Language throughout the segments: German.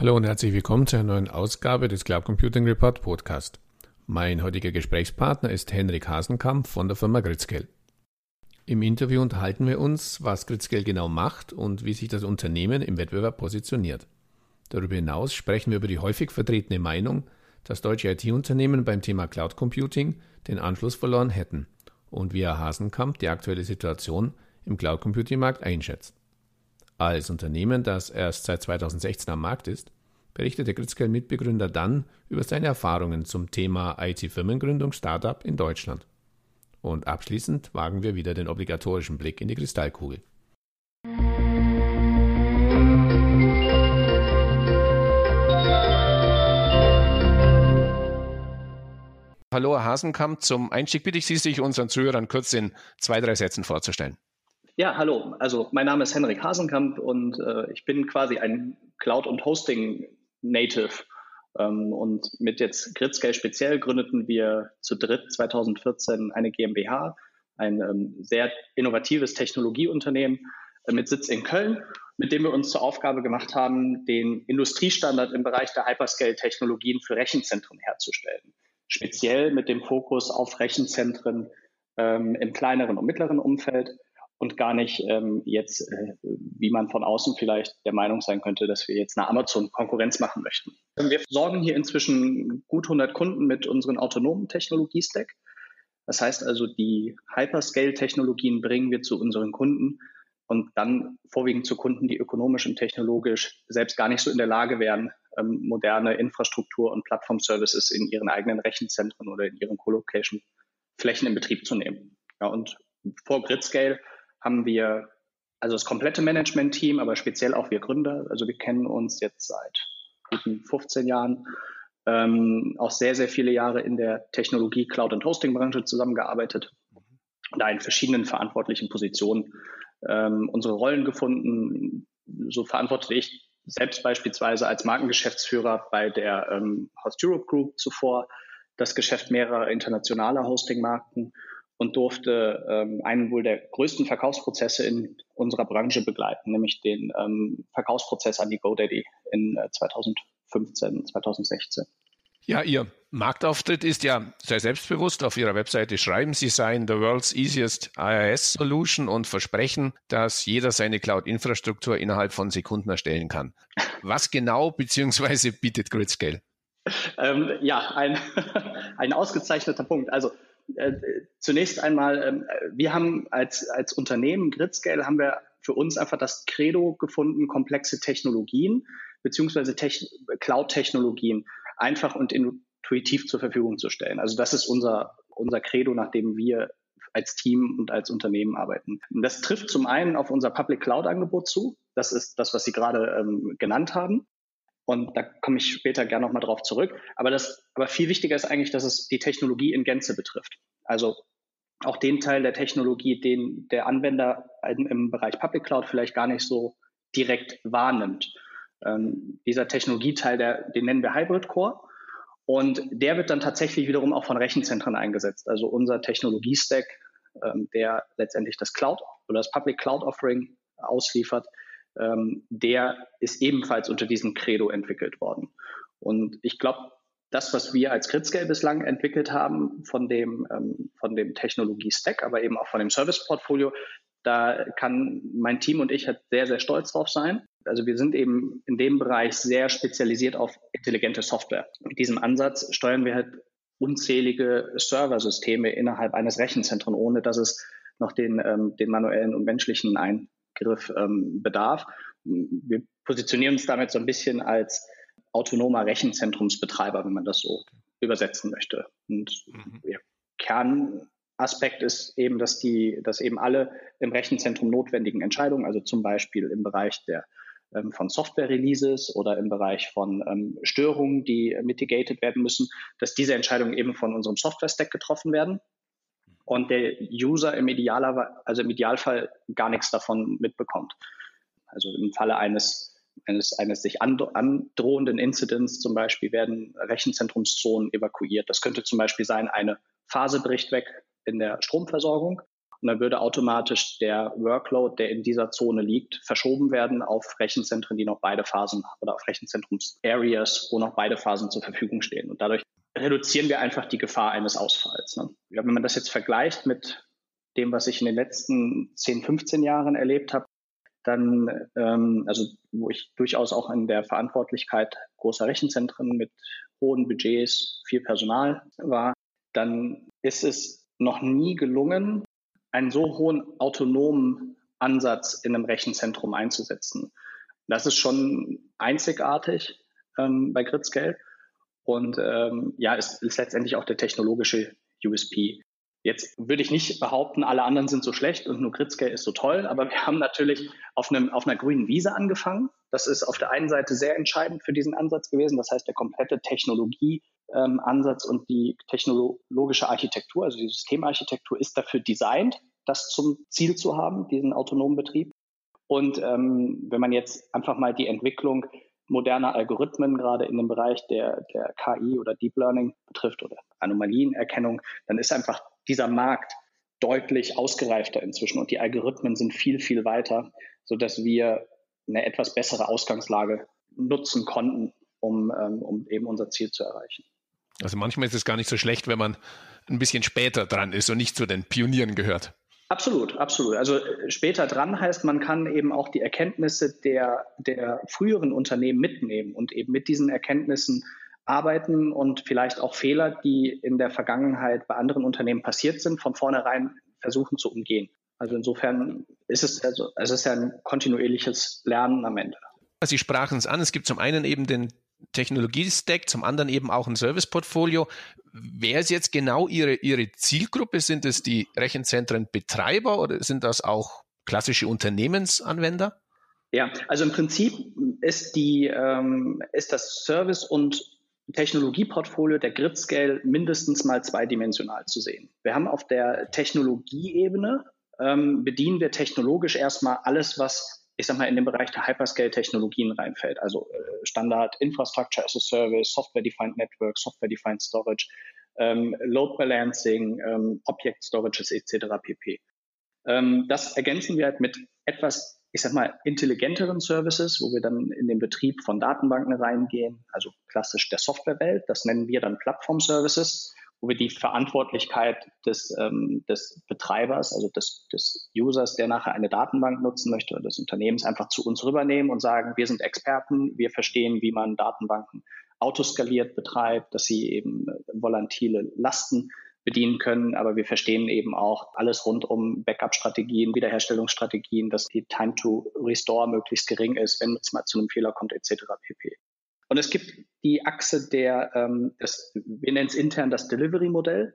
Hallo und herzlich willkommen zu einer neuen Ausgabe des Cloud Computing Report Podcast. Mein heutiger Gesprächspartner ist Henrik Hasenkamp von der Firma Gritzkel. Im Interview unterhalten wir uns, was Gritzkel genau macht und wie sich das Unternehmen im Wettbewerb positioniert. Darüber hinaus sprechen wir über die häufig vertretene Meinung, dass deutsche IT-Unternehmen beim Thema Cloud Computing den Anschluss verloren hätten und wie Herr Hasenkamp die aktuelle Situation im Cloud Computing Markt einschätzt. Als Unternehmen, das erst seit 2016 am Markt ist, berichtete Gritzkel-Mitbegründer dann über seine Erfahrungen zum Thema IT-Firmengründung Startup in Deutschland. Und abschließend wagen wir wieder den obligatorischen Blick in die Kristallkugel. Hallo, Herr Hasenkamp. Zum Einstieg bitte ich Sie, sich unseren Zuhörern kurz in zwei, drei Sätzen vorzustellen. Ja, hallo. Also mein Name ist Henrik Hasenkamp und äh, ich bin quasi ein Cloud- und Hosting-Native. Ähm, und mit jetzt Gridscale speziell gründeten wir zu dritt 2014 eine GmbH, ein ähm, sehr innovatives Technologieunternehmen äh, mit Sitz in Köln, mit dem wir uns zur Aufgabe gemacht haben, den Industriestandard im Bereich der Hyperscale-Technologien für Rechenzentren herzustellen. Speziell mit dem Fokus auf Rechenzentren ähm, im kleineren und mittleren Umfeld und gar nicht ähm, jetzt, äh, wie man von außen vielleicht der Meinung sein könnte, dass wir jetzt eine Amazon Konkurrenz machen möchten. Wir sorgen hier inzwischen gut 100 Kunden mit unseren autonomen Technologiestack. Das heißt also, die Hyperscale-Technologien bringen wir zu unseren Kunden und dann vorwiegend zu Kunden, die ökonomisch und technologisch selbst gar nicht so in der Lage wären, ähm, moderne Infrastruktur und Plattform-Services in ihren eigenen Rechenzentren oder in ihren Colocation-Flächen in Betrieb zu nehmen. Ja, und vor Gridscale haben wir also das komplette Management-Team, aber speziell auch wir Gründer. Also wir kennen uns jetzt seit guten 15 Jahren, ähm, auch sehr, sehr viele Jahre in der Technologie, Cloud- und Hosting-Branche zusammengearbeitet und da in verschiedenen verantwortlichen Positionen ähm, unsere Rollen gefunden. So verantwortete ich selbst beispielsweise als Markengeschäftsführer bei der ähm, Host Europe Group zuvor das Geschäft mehrerer internationaler Hosting-Marken und durfte ähm, einen wohl der größten Verkaufsprozesse in unserer Branche begleiten, nämlich den ähm, Verkaufsprozess an die GoDaddy in äh, 2015, 2016. Ja, Ihr Marktauftritt ist ja sehr selbstbewusst. Auf Ihrer Webseite schreiben Sie seien the world's easiest IIS Solution und versprechen, dass jeder seine Cloud-Infrastruktur innerhalb von Sekunden erstellen kann. Was genau bzw. bietet Gridscale? Ähm, ja, ein, ein ausgezeichneter Punkt. Also äh, zunächst einmal, ähm, wir haben als, als Unternehmen Gridscale haben wir für uns einfach das Credo gefunden, komplexe Technologien beziehungsweise Techn Cloud-Technologien einfach und intuitiv zur Verfügung zu stellen. Also das ist unser, unser Credo, nach dem wir als Team und als Unternehmen arbeiten. Das trifft zum einen auf unser Public Cloud Angebot zu. Das ist das, was Sie gerade ähm, genannt haben. Und da komme ich später gerne nochmal drauf zurück. Aber das, aber viel wichtiger ist eigentlich, dass es die Technologie in Gänze betrifft. Also auch den Teil der Technologie, den der Anwender im Bereich Public Cloud vielleicht gar nicht so direkt wahrnimmt. Ähm, dieser Technologieteil, der, den nennen wir Hybrid Core. Und der wird dann tatsächlich wiederum auch von Rechenzentren eingesetzt. Also unser Technologiestack, ähm, der letztendlich das Cloud oder das Public Cloud Offering ausliefert, ähm, der ist ebenfalls unter diesem Credo entwickelt worden. Und ich glaube, das, was wir als Gridscale bislang entwickelt haben, von dem, ähm, von dem Technologie-Stack, aber eben auch von dem Service-Portfolio, da kann mein Team und ich halt sehr, sehr stolz drauf sein. Also wir sind eben in dem Bereich sehr spezialisiert auf intelligente Software. Mit diesem Ansatz steuern wir halt unzählige Serversysteme innerhalb eines Rechenzentrums, ohne dass es noch den, ähm, den manuellen und menschlichen ein, Begriff ähm, bedarf. Wir positionieren uns damit so ein bisschen als autonomer Rechenzentrumsbetreiber, wenn man das so übersetzen möchte. Und mhm. der Kernaspekt ist eben, dass die, dass eben alle im Rechenzentrum notwendigen Entscheidungen, also zum Beispiel im Bereich der ähm, von Software-Releases oder im Bereich von ähm, Störungen, die mitigated werden müssen, dass diese Entscheidungen eben von unserem Software-Stack getroffen werden und der User im, Idealer, also im Idealfall gar nichts davon mitbekommt. Also im Falle eines, eines, eines sich androhenden Incidents zum Beispiel werden Rechenzentrumszonen evakuiert. Das könnte zum Beispiel sein, eine Phase bricht weg in der Stromversorgung Und dann würde automatisch der Workload, der in dieser Zone liegt, verschoben werden auf Rechenzentren, die noch beide Phasen oder auf Rechenzentrums-Areas, wo noch beide Phasen zur Verfügung stehen. Und dadurch reduzieren wir einfach die Gefahr eines Ausfalls. Ne? Ja, wenn man das jetzt vergleicht mit dem, was ich in den letzten 10, 15 Jahren erlebt habe, dann, ähm, also wo ich durchaus auch in der Verantwortlichkeit großer Rechenzentren mit hohen Budgets, viel Personal war, dann ist es noch nie gelungen, einen so hohen autonomen Ansatz in einem Rechenzentrum einzusetzen. Das ist schon einzigartig ähm, bei Gritzgeld und ähm, ja, ist, ist letztendlich auch der technologische USP. Jetzt würde ich nicht behaupten, alle anderen sind so schlecht und nur Gritzke ist so toll, aber wir haben natürlich auf, einem, auf einer grünen Wiese angefangen. Das ist auf der einen Seite sehr entscheidend für diesen Ansatz gewesen. Das heißt, der komplette Technologieansatz ähm, und die technologische Architektur, also die Systemarchitektur ist dafür designt, das zum Ziel zu haben, diesen autonomen Betrieb. Und ähm, wenn man jetzt einfach mal die Entwicklung moderner Algorithmen gerade in dem Bereich der, der KI oder Deep Learning betrifft oder Anomalienerkennung, dann ist einfach dieser Markt deutlich ausgereifter inzwischen und die Algorithmen sind viel, viel weiter, sodass wir eine etwas bessere Ausgangslage nutzen konnten, um, ähm, um eben unser Ziel zu erreichen. Also manchmal ist es gar nicht so schlecht, wenn man ein bisschen später dran ist und nicht zu den Pionieren gehört. Absolut, absolut. Also äh, später dran heißt, man kann eben auch die Erkenntnisse der, der früheren Unternehmen mitnehmen und eben mit diesen Erkenntnissen arbeiten und vielleicht auch Fehler, die in der Vergangenheit bei anderen Unternehmen passiert sind, von vornherein versuchen zu umgehen. Also insofern ist es, also, es ist ja ein kontinuierliches Lernen am Ende. Sie sprachen es an, es gibt zum einen eben den Technologie-Stack, zum anderen eben auch ein Service-Portfolio. Wer ist jetzt genau Ihre, Ihre Zielgruppe? Sind es die Rechenzentrenbetreiber oder sind das auch klassische Unternehmensanwender? Ja, also im Prinzip ist die ähm, ist das Service und Technologieportfolio der Gridscale mindestens mal zweidimensional zu sehen. Wir haben auf der Technologieebene ähm, bedienen wir technologisch erstmal alles, was ich sag mal, in den Bereich der Hyperscale-Technologien reinfällt. Also äh, Standard Infrastructure as a Service, Software-Defined Network, Software-Defined Storage, ähm, Load Balancing, ähm, Object Storages etc. pp. Ähm, das ergänzen wir halt mit etwas, ich sag mal, intelligenteren Services, wo wir dann in den Betrieb von Datenbanken reingehen, also klassisch der Softwarewelt. Das nennen wir dann Plattform-Services wo wir die Verantwortlichkeit des, ähm, des Betreibers, also des, des Users, der nachher eine Datenbank nutzen möchte oder des Unternehmens einfach zu uns rübernehmen und sagen, wir sind Experten, wir verstehen, wie man Datenbanken autoskaliert betreibt, dass sie eben äh, volatile Lasten bedienen können, aber wir verstehen eben auch alles rund um Backup-Strategien, Wiederherstellungsstrategien, dass die Time to Restore möglichst gering ist, wenn es mal zu einem Fehler kommt, etc. pp. Und es gibt die Achse der, ähm, das, wir nennen es intern das Delivery-Modell.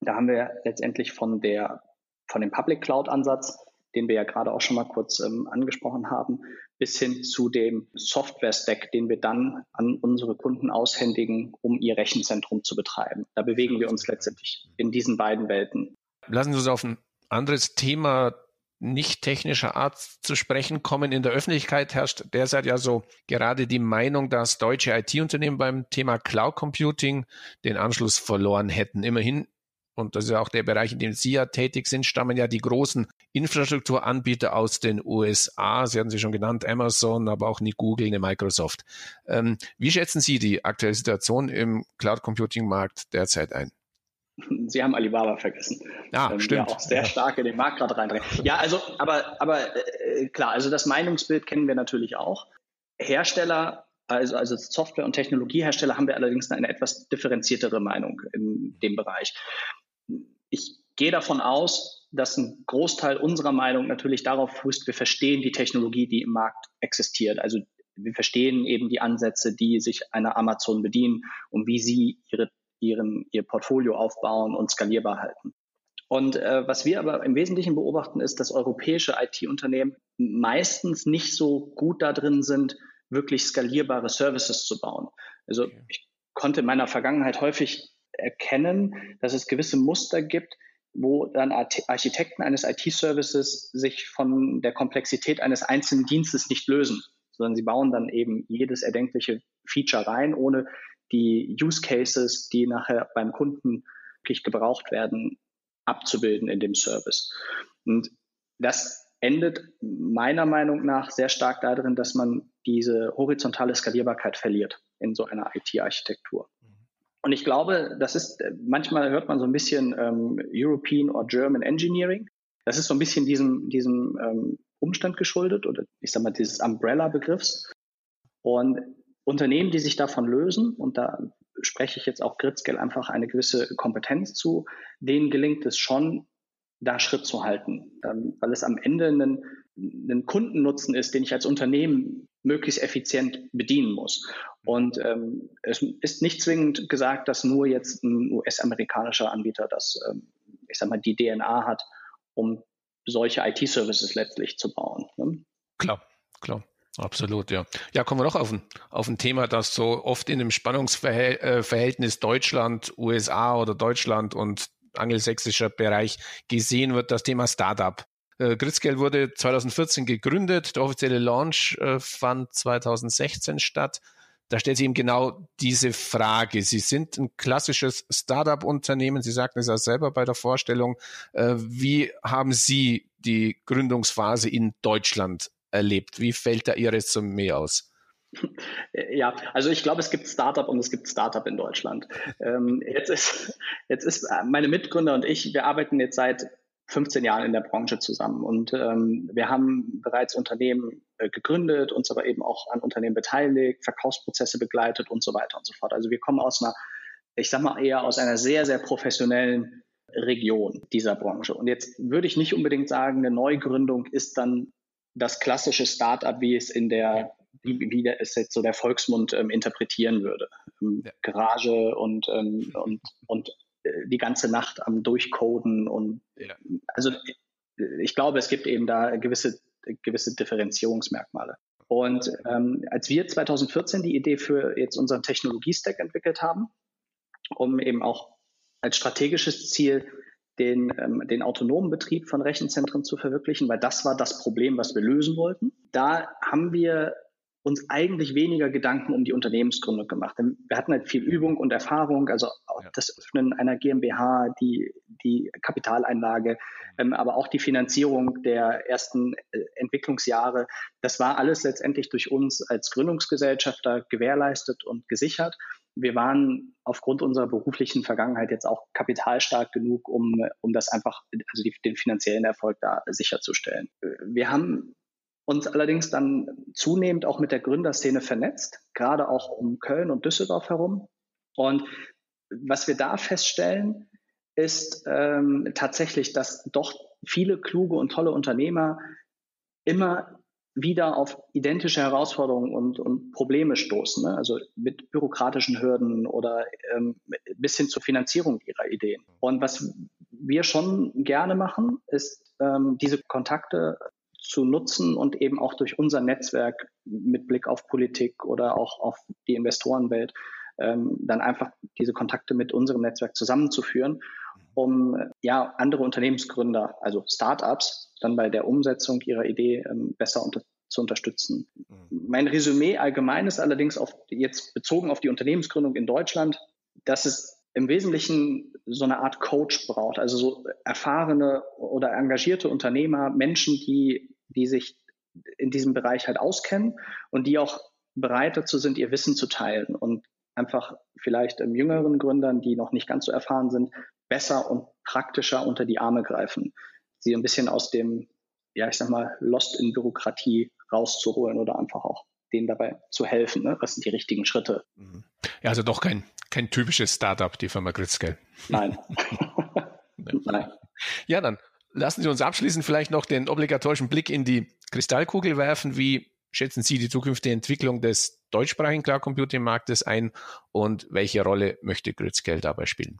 Da haben wir letztendlich von der, von dem Public Cloud-Ansatz, den wir ja gerade auch schon mal kurz ähm, angesprochen haben, bis hin zu dem Software-Stack, den wir dann an unsere Kunden aushändigen, um ihr Rechenzentrum zu betreiben. Da bewegen wir uns letztendlich in diesen beiden Welten. Lassen Sie uns auf ein anderes Thema nicht technischer Art zu sprechen kommen. In der Öffentlichkeit herrscht derzeit ja so gerade die Meinung, dass deutsche IT-Unternehmen beim Thema Cloud Computing den Anschluss verloren hätten. Immerhin, und das ist ja auch der Bereich, in dem Sie ja tätig sind, stammen ja die großen Infrastrukturanbieter aus den USA. Sie hatten sie schon genannt, Amazon, aber auch nicht Google, eine Microsoft. Ähm, wie schätzen Sie die aktuelle Situation im Cloud Computing Markt derzeit ein? Sie haben Alibaba vergessen. Ja, ähm, stimmt. Der auch sehr stark in den Markt gerade reindrängt. Ja, also, aber, aber äh, klar, also das Meinungsbild kennen wir natürlich auch. Hersteller, also, also Software- und Technologiehersteller haben wir allerdings eine etwas differenziertere Meinung in dem Bereich. Ich gehe davon aus, dass ein Großteil unserer Meinung natürlich darauf fußt, wir verstehen die Technologie, die im Markt existiert. Also wir verstehen eben die Ansätze, die sich einer Amazon bedienen und wie sie ihre ihren, ihr Portfolio aufbauen und skalierbar halten. Und äh, was wir aber im Wesentlichen beobachten, ist, dass europäische IT-Unternehmen meistens nicht so gut da drin sind, wirklich skalierbare Services zu bauen. Also okay. ich konnte in meiner Vergangenheit häufig erkennen, dass es gewisse Muster gibt, wo dann Architekten eines IT-Services sich von der Komplexität eines einzelnen Dienstes nicht lösen, sondern sie bauen dann eben jedes erdenkliche Feature rein, ohne die Use Cases, die nachher beim Kunden wirklich gebraucht werden, abzubilden in dem Service. Und das endet meiner Meinung nach sehr stark darin, dass man diese horizontale Skalierbarkeit verliert in so einer IT-Architektur. Und ich glaube, das ist, manchmal hört man so ein bisschen ähm, European or German Engineering. Das ist so ein bisschen diesem, diesem ähm, Umstand geschuldet oder ich sag mal dieses Umbrella-Begriffs. Und Unternehmen, die sich davon lösen, und da spreche ich jetzt auch Gritzgel einfach eine gewisse Kompetenz zu, denen gelingt es schon, da Schritt zu halten, ähm, weil es am Ende ein, ein Kundennutzen ist, den ich als Unternehmen möglichst effizient bedienen muss. Und ähm, es ist nicht zwingend gesagt, dass nur jetzt ein US-amerikanischer Anbieter das, ähm, ich sag mal, die DNA hat, um solche IT-Services letztlich zu bauen. Ne? Klar, klar. Absolut, ja. Ja, kommen wir noch auf ein, auf ein Thema, das so oft in dem Spannungsverhältnis Deutschland, USA oder Deutschland und angelsächsischer Bereich gesehen wird, das Thema Startup. Äh, Gritzgel wurde 2014 gegründet, der offizielle Launch äh, fand 2016 statt. Da stellt sich eben genau diese Frage. Sie sind ein klassisches Startup-Unternehmen. Sie sagten es ja selber bei der Vorstellung. Äh, wie haben Sie die Gründungsphase in Deutschland erlebt? Wie fällt da Ihr Resümee aus? Ja, also ich glaube, es gibt Startup und es gibt Startup in Deutschland. Ähm, jetzt, ist, jetzt ist äh, meine Mitgründer und ich, wir arbeiten jetzt seit 15 Jahren in der Branche zusammen und ähm, wir haben bereits Unternehmen äh, gegründet, uns aber eben auch an Unternehmen beteiligt, Verkaufsprozesse begleitet und so weiter und so fort. Also wir kommen aus einer, ich sag mal eher aus einer sehr, sehr professionellen Region dieser Branche. Und jetzt würde ich nicht unbedingt sagen, eine Neugründung ist dann das klassische Startup, wie es in der, wie, wie der, es jetzt so der Volksmund ähm, interpretieren würde. Ähm, ja. Garage und, ähm, und, und äh, die ganze Nacht am Durchcoden und ja. also ich glaube, es gibt eben da gewisse, gewisse Differenzierungsmerkmale. Und ähm, als wir 2014 die Idee für jetzt unseren Technologiestack entwickelt haben, um eben auch als strategisches Ziel den, ähm, den autonomen Betrieb von Rechenzentren zu verwirklichen, weil das war das Problem, was wir lösen wollten. Da haben wir uns eigentlich weniger Gedanken um die Unternehmensgründung gemacht. Wir hatten halt viel Übung und Erfahrung, also ja. das Öffnen einer GmbH, die, die Kapitaleinlage, ähm, aber auch die Finanzierung der ersten äh, Entwicklungsjahre. Das war alles letztendlich durch uns als Gründungsgesellschafter gewährleistet und gesichert wir waren aufgrund unserer beruflichen Vergangenheit jetzt auch kapitalstark genug, um, um das einfach, also die, den finanziellen Erfolg da sicherzustellen. Wir haben uns allerdings dann zunehmend auch mit der Gründerszene vernetzt, gerade auch um Köln und Düsseldorf herum. Und was wir da feststellen, ist ähm, tatsächlich, dass doch viele kluge und tolle Unternehmer immer wieder auf identische Herausforderungen und, und Probleme stoßen, ne? also mit bürokratischen Hürden oder ähm, bis hin zur Finanzierung ihrer Ideen. Und was wir schon gerne machen, ist ähm, diese Kontakte zu nutzen und eben auch durch unser Netzwerk mit Blick auf Politik oder auch auf die Investorenwelt ähm, dann einfach diese Kontakte mit unserem Netzwerk zusammenzuführen, um ja andere Unternehmensgründer, also Startups, dann bei der Umsetzung ihrer Idee ähm, besser unter zu unterstützen. Mhm. Mein Resümee allgemein ist allerdings auf, jetzt bezogen auf die Unternehmensgründung in Deutschland, dass es im Wesentlichen so eine Art Coach braucht, also so erfahrene oder engagierte Unternehmer, Menschen, die, die sich in diesem Bereich halt auskennen und die auch bereit dazu sind, ihr Wissen zu teilen und einfach vielleicht ähm, jüngeren Gründern, die noch nicht ganz so erfahren sind, besser und praktischer unter die Arme greifen sie ein bisschen aus dem, ja, ich sag mal, Lost in Bürokratie rauszuholen oder einfach auch denen dabei zu helfen. Ne? Was sind die richtigen Schritte? Mhm. Ja, also doch kein, kein typisches Startup, die Firma Gritzke. Nein. Nein. Ja, dann lassen Sie uns abschließend vielleicht noch den obligatorischen Blick in die Kristallkugel werfen. Wie schätzen Sie die zukünftige Entwicklung des deutschsprachigen Cloud Computing Marktes ein und welche Rolle möchte Gritzke dabei spielen?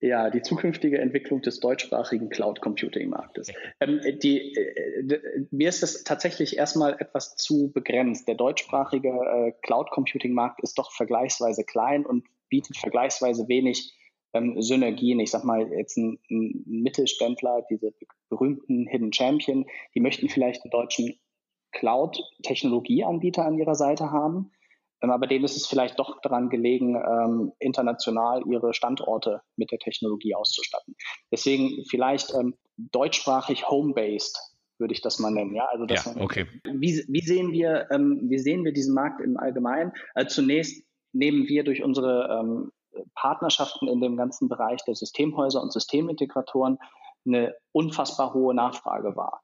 Ja, die zukünftige Entwicklung des deutschsprachigen Cloud Computing Marktes. Ähm, die, äh, mir ist das tatsächlich erstmal etwas zu begrenzt. Der deutschsprachige äh, Cloud Computing Markt ist doch vergleichsweise klein und bietet vergleichsweise wenig ähm, Synergien. Ich sag mal, jetzt ein, ein Mittelständler, diese berühmten Hidden Champion, die möchten vielleicht einen deutschen Cloud-Technologieanbieter an ihrer Seite haben aber denen ist es vielleicht doch daran gelegen, ähm, international ihre Standorte mit der Technologie auszustatten. Deswegen vielleicht ähm, deutschsprachig home-based würde ich das mal nennen. Ja, also das, ja, okay. Wie, wie sehen wir, ähm, wie sehen wir diesen Markt im Allgemeinen? Also zunächst nehmen wir durch unsere ähm, Partnerschaften in dem ganzen Bereich der Systemhäuser und Systemintegratoren eine unfassbar hohe Nachfrage wahr.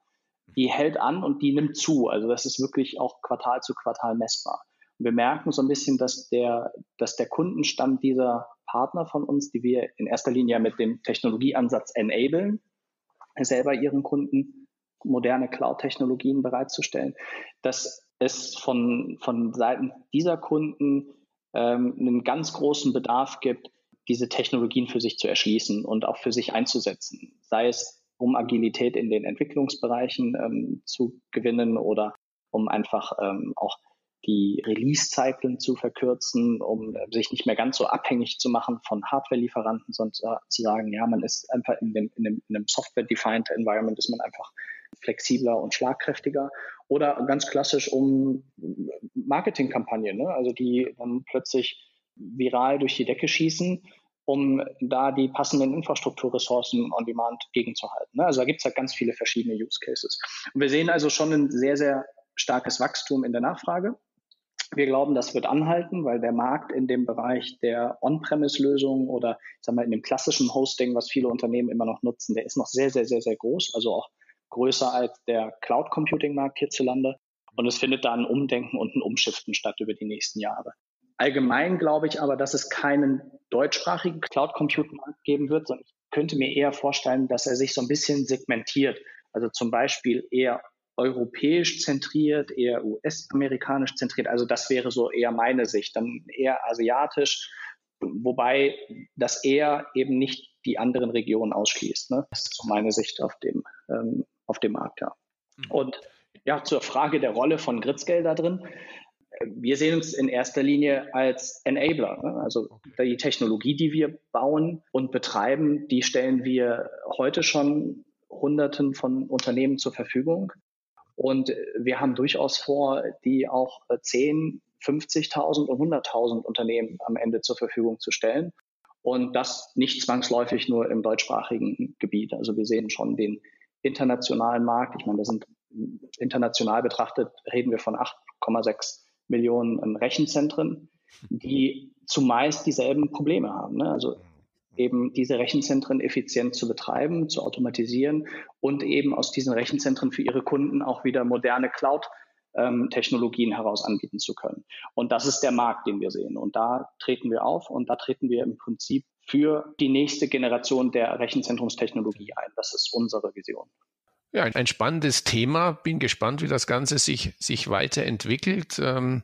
Die hält an und die nimmt zu. Also das ist wirklich auch Quartal zu Quartal messbar. Wir merken so ein bisschen, dass der, dass der Kundenstand dieser Partner von uns, die wir in erster Linie mit dem Technologieansatz enablen, selber ihren Kunden moderne Cloud-Technologien bereitzustellen, dass es von, von Seiten dieser Kunden ähm, einen ganz großen Bedarf gibt, diese Technologien für sich zu erschließen und auch für sich einzusetzen. Sei es, um Agilität in den Entwicklungsbereichen ähm, zu gewinnen oder um einfach ähm, auch die Release-Zyklen zu verkürzen, um sich nicht mehr ganz so abhängig zu machen von Hardware-Lieferanten, sondern zu sagen, ja, man ist einfach in dem, in dem, in dem Software-defined Environment ist man einfach flexibler und schlagkräftiger. Oder ganz klassisch um Marketingkampagnen, ne? also die dann plötzlich viral durch die Decke schießen, um da die passenden Infrastrukturressourcen on demand gegenzuhalten. Ne? Also da gibt es halt ganz viele verschiedene Use Cases. Und wir sehen also schon ein sehr, sehr starkes Wachstum in der Nachfrage. Wir glauben, das wird anhalten, weil der Markt in dem Bereich der On-Premise-Lösungen oder ich sag mal, in dem klassischen Hosting, was viele Unternehmen immer noch nutzen, der ist noch sehr, sehr, sehr, sehr groß. Also auch größer als der Cloud Computing Markt hierzulande. Und es findet da ein Umdenken und ein Umschiften statt über die nächsten Jahre. Allgemein glaube ich aber, dass es keinen deutschsprachigen Cloud Computing Markt geben wird, sondern ich könnte mir eher vorstellen, dass er sich so ein bisschen segmentiert. Also zum Beispiel eher europäisch zentriert, eher US-amerikanisch zentriert. Also das wäre so eher meine Sicht. Dann eher asiatisch, wobei das eher eben nicht die anderen Regionen ausschließt. Ne? Das ist so meine Sicht auf dem, ähm, auf dem Markt, ja. Mhm. Und ja, zur Frage der Rolle von Gritzgeld da drin. Wir sehen uns in erster Linie als Enabler. Ne? Also die Technologie, die wir bauen und betreiben, die stellen wir heute schon Hunderten von Unternehmen zur Verfügung. Und wir haben durchaus vor, die auch 10, 50.000 und 100.000 Unternehmen am Ende zur Verfügung zu stellen. Und das nicht zwangsläufig nur im deutschsprachigen Gebiet. Also wir sehen schon den internationalen Markt. Ich meine, da sind international betrachtet, reden wir von 8,6 Millionen Rechenzentren, die zumeist dieselben Probleme haben. Ne? Also eben diese Rechenzentren effizient zu betreiben, zu automatisieren und eben aus diesen Rechenzentren für ihre Kunden auch wieder moderne Cloud ähm, Technologien heraus anbieten zu können. Und das ist der Markt, den wir sehen. Und da treten wir auf und da treten wir im Prinzip für die nächste Generation der Rechenzentrumstechnologie ein. Das ist unsere Vision. Ja, ein spannendes Thema. Bin gespannt, wie das Ganze sich, sich weiterentwickelt. Ähm,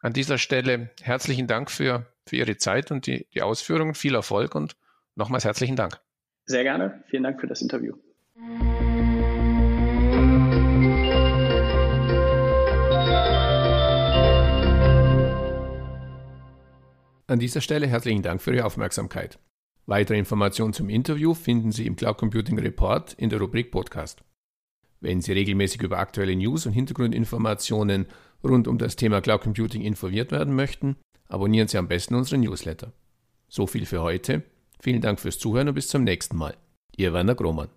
an dieser Stelle herzlichen Dank für, für Ihre Zeit und die, die Ausführungen. Viel Erfolg und nochmals herzlichen Dank. Sehr gerne. Vielen Dank für das Interview. An dieser Stelle herzlichen Dank für Ihre Aufmerksamkeit. Weitere Informationen zum Interview finden Sie im Cloud Computing Report in der Rubrik Podcast. Wenn Sie regelmäßig über aktuelle News und Hintergrundinformationen rund um das Thema Cloud Computing informiert werden möchten, abonnieren Sie am besten unseren Newsletter. So viel für heute. Vielen Dank fürs Zuhören und bis zum nächsten Mal. Ihr Werner Grohmann.